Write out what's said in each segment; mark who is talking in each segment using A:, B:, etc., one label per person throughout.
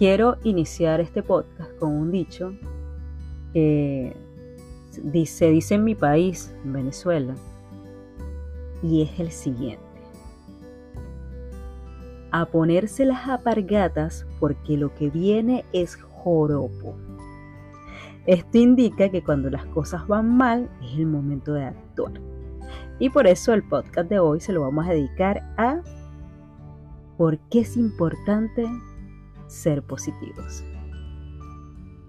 A: quiero iniciar este podcast con un dicho que se dice en mi país, en Venezuela, y es el siguiente. A ponerse las apargatas porque lo que viene es joropo. Esto indica que cuando las cosas van mal es el momento de actuar. Y por eso el podcast de hoy se lo vamos a dedicar a por qué es importante positivos.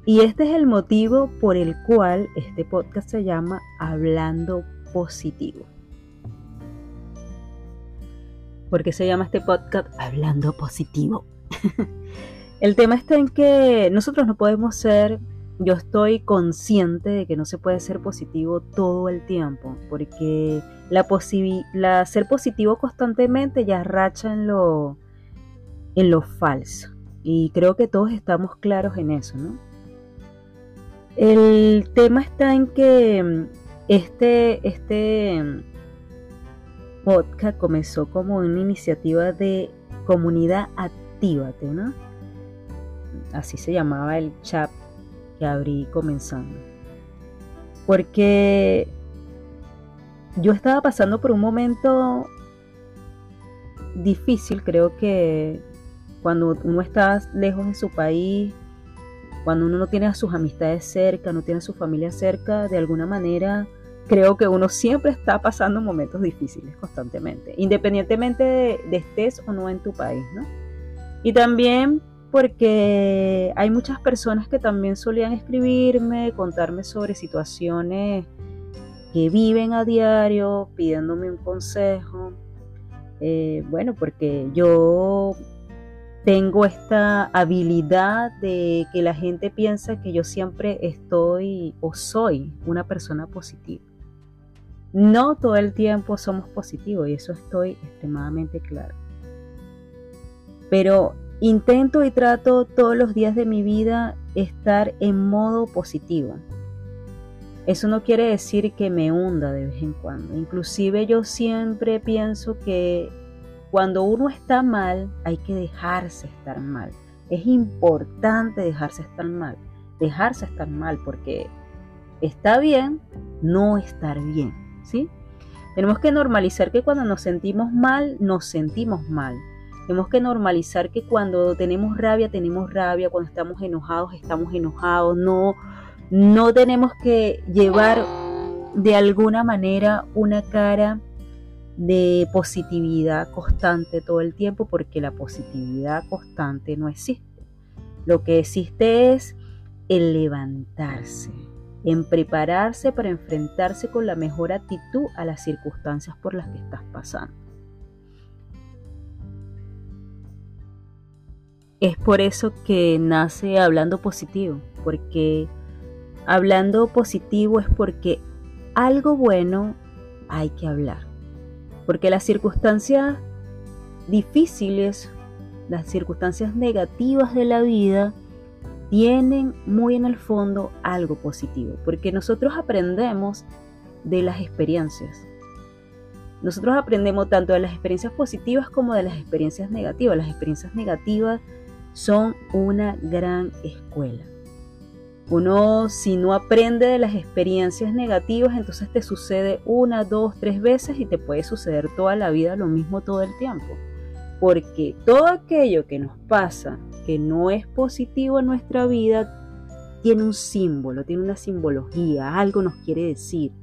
A: Y este es el motivo por el cual este podcast se llama Hablando Positivo. ¿Por qué se llama este podcast Hablando Positivo? el tema está en que nosotros no podemos ser, yo estoy consciente de que no se puede ser positivo todo el tiempo, porque la ser positivo constantemente ya racha en lo, en lo falso. Y creo que todos estamos claros en eso, ¿no? El tema está en que mm, este, este mm, podcast comenzó como una iniciativa de comunidad actívate, ¿no? Así se llamaba el chat que abrí comenzando. Porque yo estaba pasando por un momento difícil, creo que cuando uno está lejos de su país, cuando uno no tiene a sus amistades cerca, no tiene a su familia cerca, de alguna manera creo que uno siempre está pasando momentos difíciles constantemente, independientemente de, estés o no en tu país, ¿no? Y también porque hay muchas personas que también solían escribirme, contarme sobre situaciones que viven a diario, pidiéndome un consejo. Eh, bueno, porque yo tengo esta habilidad de que la gente piensa que yo siempre estoy o soy una persona positiva. No todo el tiempo somos positivos y eso estoy extremadamente claro. Pero intento y trato todos los días de mi vida estar en modo positivo. Eso no quiere decir que me hunda de vez en cuando. Inclusive yo siempre pienso que cuando uno está mal, hay que dejarse estar mal. Es importante dejarse estar mal. Dejarse estar mal porque está bien no estar bien, ¿sí? Tenemos que normalizar que cuando nos sentimos mal, nos sentimos mal. Tenemos que normalizar que cuando tenemos rabia, tenemos rabia, cuando estamos enojados, estamos enojados. No, no tenemos que llevar de alguna manera una cara de positividad constante todo el tiempo porque la positividad constante no existe. Lo que existe es el levantarse, en prepararse para enfrentarse con la mejor actitud a las circunstancias por las que estás pasando. Es por eso que nace hablando positivo, porque hablando positivo es porque algo bueno hay que hablar porque las circunstancias difíciles, las circunstancias negativas de la vida, tienen muy en el fondo algo positivo, porque nosotros aprendemos de las experiencias. Nosotros aprendemos tanto de las experiencias positivas como de las experiencias negativas. Las experiencias negativas son una gran escuela. Uno, si no aprende de las experiencias negativas, entonces te sucede una, dos, tres veces y te puede suceder toda la vida lo mismo todo el tiempo. Porque todo aquello que nos pasa, que no es positivo en nuestra vida, tiene un símbolo, tiene una simbología, algo nos quiere decir.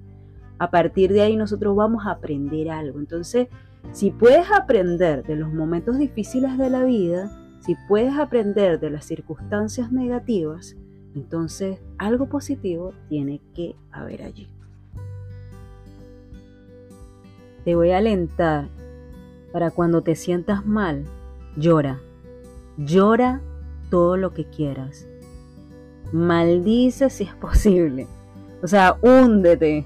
A: A partir de ahí nosotros vamos a aprender algo. Entonces, si puedes aprender de los momentos difíciles de la vida, si puedes aprender de las circunstancias negativas, entonces, algo positivo tiene que haber allí. Te voy a alentar para cuando te sientas mal, llora. Llora todo lo que quieras. Maldice si es posible. O sea, húndete.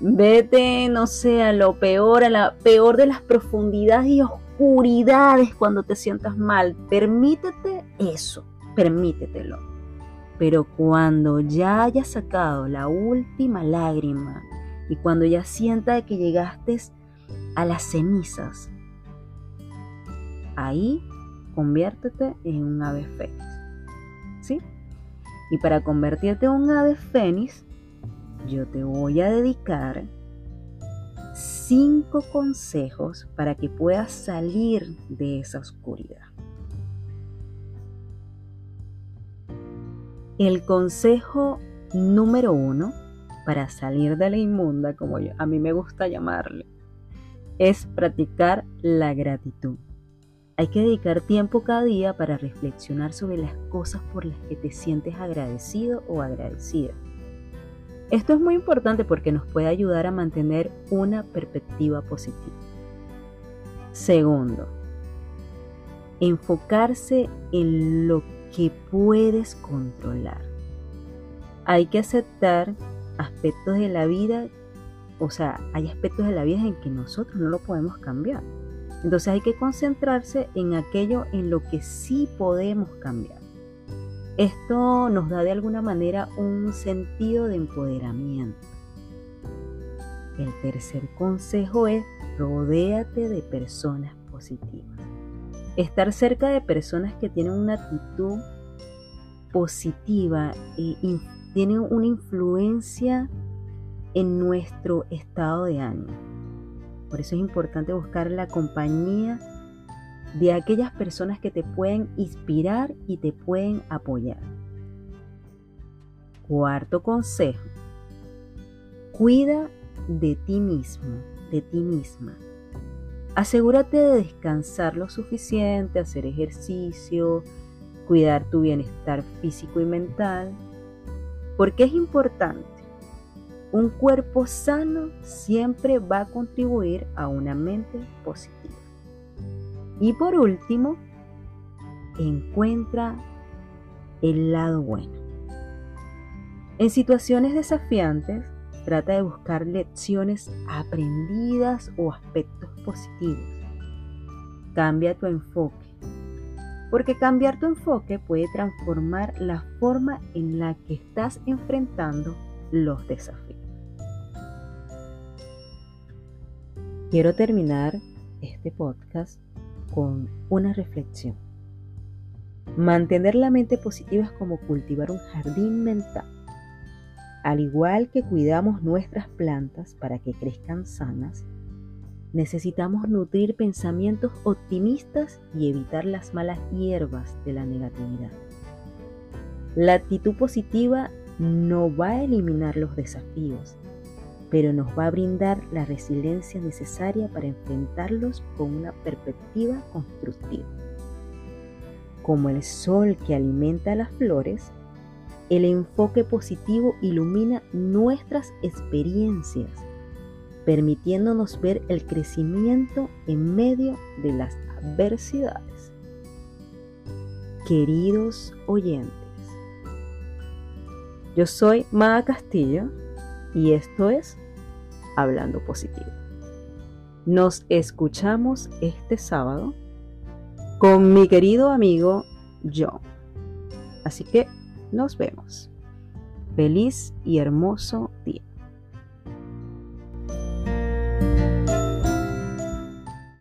A: Vete, no sé, a lo peor, a la peor de las profundidades y oscuridades cuando te sientas mal. Permítete eso. Permítetelo pero cuando ya hayas sacado la última lágrima y cuando ya sienta que llegaste a las cenizas, ahí conviértete en un ave fénix. ¿Sí? Y para convertirte en un ave fénix, yo te voy a dedicar cinco consejos para que puedas salir de esa oscuridad. El consejo número uno para salir de la inmunda, como a mí me gusta llamarle, es practicar la gratitud. Hay que dedicar tiempo cada día para reflexionar sobre las cosas por las que te sientes agradecido o agradecida. Esto es muy importante porque nos puede ayudar a mantener una perspectiva positiva. Segundo, enfocarse en lo que puedes controlar. Hay que aceptar aspectos de la vida, o sea, hay aspectos de la vida en que nosotros no lo podemos cambiar. Entonces hay que concentrarse en aquello en lo que sí podemos cambiar. Esto nos da de alguna manera un sentido de empoderamiento. El tercer consejo es rodéate de personas positivas. Estar cerca de personas que tienen una actitud positiva e tienen una influencia en nuestro estado de ánimo. Por eso es importante buscar la compañía de aquellas personas que te pueden inspirar y te pueden apoyar. Cuarto consejo. Cuida de ti mismo, de ti misma. Asegúrate de descansar lo suficiente, hacer ejercicio, cuidar tu bienestar físico y mental. Porque es importante. Un cuerpo sano siempre va a contribuir a una mente positiva. Y por último, encuentra el lado bueno. En situaciones desafiantes, trata de buscar lecciones aprendidas o aspectos positivos. Cambia tu enfoque, porque cambiar tu enfoque puede transformar la forma en la que estás enfrentando los desafíos. Quiero terminar este podcast con una reflexión. Mantener la mente positiva es como cultivar un jardín mental. Al igual que cuidamos nuestras plantas para que crezcan sanas, necesitamos nutrir pensamientos optimistas y evitar las malas hierbas de la negatividad. La actitud positiva no va a eliminar los desafíos, pero nos va a brindar la resiliencia necesaria para enfrentarlos con una perspectiva constructiva. Como el sol que alimenta las flores, el enfoque positivo ilumina nuestras experiencias, permitiéndonos ver el crecimiento en medio de las adversidades. Queridos oyentes, yo soy Maga Castillo y esto es hablando positivo. Nos escuchamos este sábado con mi querido amigo John. Así que nos vemos. Feliz y hermoso día.